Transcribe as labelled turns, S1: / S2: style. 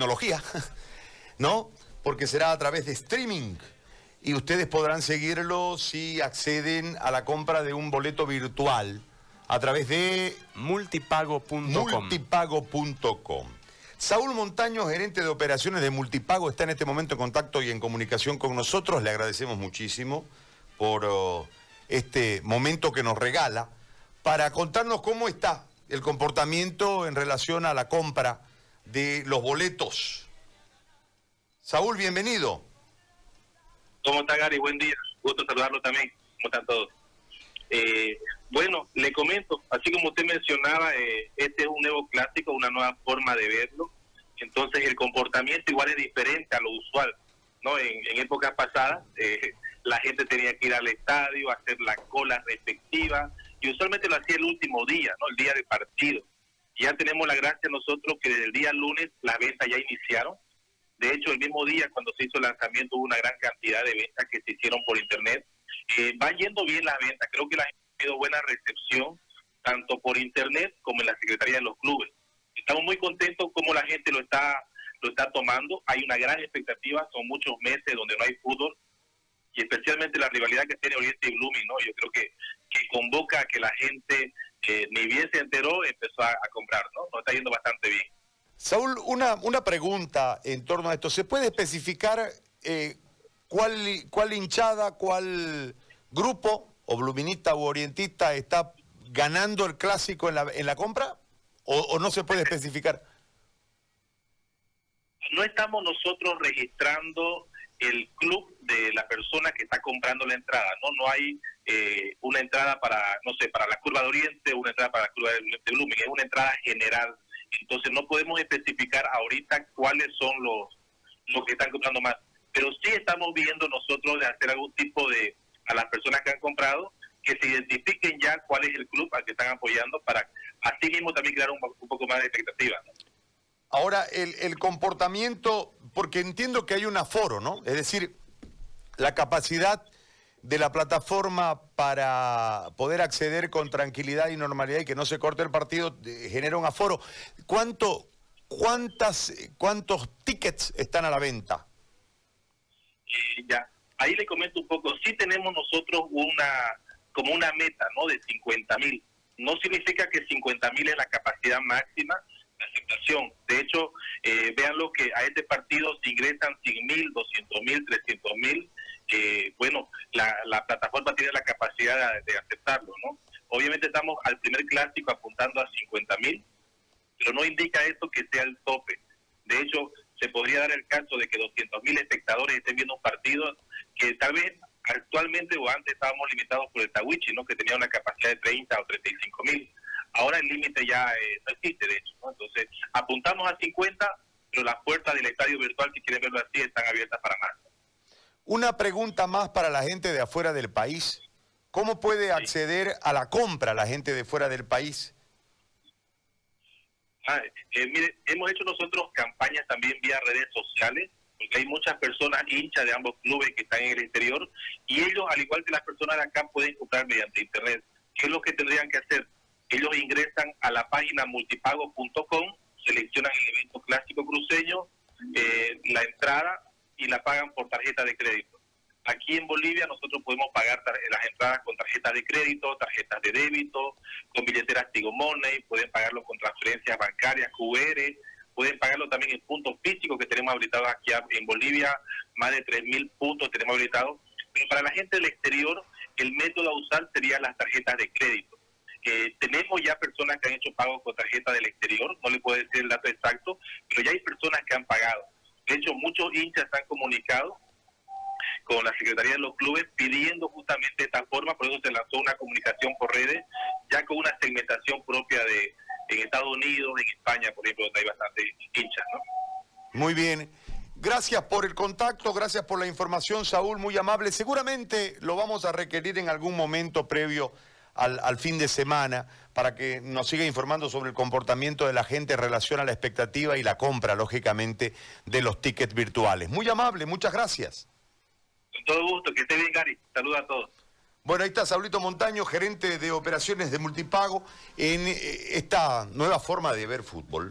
S1: tecnología, ¿no? Porque será a través de streaming y ustedes podrán seguirlo si acceden a la compra de un boleto virtual a través de
S2: multipago.com.
S1: multipago.com. Saúl Montaño, gerente de operaciones de Multipago, está en este momento en contacto y en comunicación con nosotros. Le agradecemos muchísimo por oh, este momento que nos regala para contarnos cómo está el comportamiento en relación a la compra de los boletos. Saúl, bienvenido.
S3: ¿Cómo está Gary? Buen día. Gusto saludarlo también. ¿Cómo están todos? Eh, bueno, le comento, así como usted mencionaba, eh, este es un nuevo clásico, una nueva forma de verlo. Entonces el comportamiento igual es diferente a lo usual. ¿no? En, épocas pasadas eh, la gente tenía que ir al estadio, hacer la cola respectiva y usualmente lo hacía el último día, ¿no? el día del partido. Ya tenemos la gracia nosotros que desde el día lunes las ventas ya iniciaron. De hecho, el mismo día cuando se hizo el lanzamiento hubo una gran cantidad de ventas que se hicieron por internet. Eh, va yendo bien la venta, creo que la gente ha tenido buena recepción, tanto por internet como en la Secretaría de los Clubes. Estamos muy contentos como la gente lo está, lo está tomando. Hay una gran expectativa, son muchos meses donde no hay fútbol y especialmente la rivalidad que tiene Oriente y Blooming, ¿no? Yo creo que, que convoca a que la gente que ni bien se enteró, empezó a, comprar, ¿no? Nos está yendo bastante bien.
S1: Saúl, una, una pregunta en torno a esto. ¿Se puede especificar eh, cuál, cuál hinchada, cuál grupo, o bluminista o orientista, está ganando el clásico en la, en la compra? ¿O, no se puede especificar?
S3: No estamos nosotros registrando el club de la persona que está comprando la entrada, ¿no? No hay eh, una entrada para, no sé, para la curva de Oriente, una entrada para la curva de, Blooming, es una entrada general. Entonces no podemos especificar ahorita cuáles son los, los que están comprando más. Pero sí estamos viendo nosotros de hacer algún tipo de, a las personas que han comprado, que se identifiquen ya cuál es el club al que están apoyando para así mismo también crear un, poco más de expectativa.
S1: Ahora, el, el comportamiento, porque entiendo que hay un aforo, ¿no? Es decir, la capacidad de la plataforma para poder acceder con tranquilidad y normalidad y que no se corte el partido eh, genera un aforo. ¿Cuánto, cuántas, ¿Cuántos tickets están a la venta?
S3: Eh, ya, ahí le comento un poco. Sí tenemos nosotros una como una meta, ¿no? De 50 mil. No significa que 50 mil es la capacidad máxima de aceptación. De hecho, eh, vean lo que a este partido se ingresan 100 mil, 200 mil, 300 mil bueno, la, plataforma tiene la capacidad de, aceptarlo, ¿no? Obviamente estamos al primer clásico apuntando a 50 mil, pero no indica esto que sea el tope. De hecho, se podría dar el caso de que 200 mil espectadores estén viendo un partido que tal vez actualmente o antes estábamos limitados por el Tawichi, ¿no? que tenía una capacidad de 30 o 35 mil. Ahora el límite ya eh, no existe, de hecho. ¿no? Entonces, apuntamos a 50, pero las puertas del estadio virtual, si quieren verlo así, están abiertas para más.
S1: Una pregunta más para la gente de afuera del país. ¿Cómo puede acceder a la compra la gente de fuera del país?
S3: Ah, eh, mire, hemos hecho nosotros campañas también vía redes sociales, porque hay muchas personas hinchas de ambos clubes que están en el exterior y ellos, al igual que las personas de acá, pueden comprar mediante internet. ¿Qué es lo que tendrían que hacer? Ellos ingresan a la página multipago.com, seleccionan el evento clásico cruceño, eh, la entrada y la pagan por tarjeta de crédito. Aquí en Bolivia nosotros podemos pagar las entradas con tarjetas de crédito, tarjetas de débito, con billeteras Tigo Money, pueden pagarlo con transferencias bancarias, QR, pueden pagarlo también en puntos físicos que tenemos habilitados aquí en Bolivia, más de 3.000 puntos tenemos habilitados. Pero para la gente del exterior, el método a usar sería las tarjetas de crédito. Eh, tenemos ya personas que han hecho pagos con tarjeta del exterior, no le puedo decir el dato exacto, pero ya hay personas que han pagado. De hecho, muchos hinchas han comunicado con la Secretaría de los Clubes pidiendo justamente esta forma, por eso se lanzó una comunicación por redes, ya con una segmentación propia de en Estados Unidos, en España, por ejemplo, donde hay bastantes hinchas, ¿no?
S1: Muy bien. Gracias por el contacto, gracias por la información, Saúl, muy amable. Seguramente lo vamos a requerir en algún momento previo al, fin de semana para que nos siga informando sobre el comportamiento de la gente en relación a la expectativa y la compra, lógicamente, de los tickets virtuales. Muy amable, muchas gracias.
S3: Con todo gusto, que esté bien, Gary. Saludos a todos.
S1: Bueno, ahí está Saulito Montaño, gerente de operaciones de multipago, en eh, esta nueva forma de ver fútbol.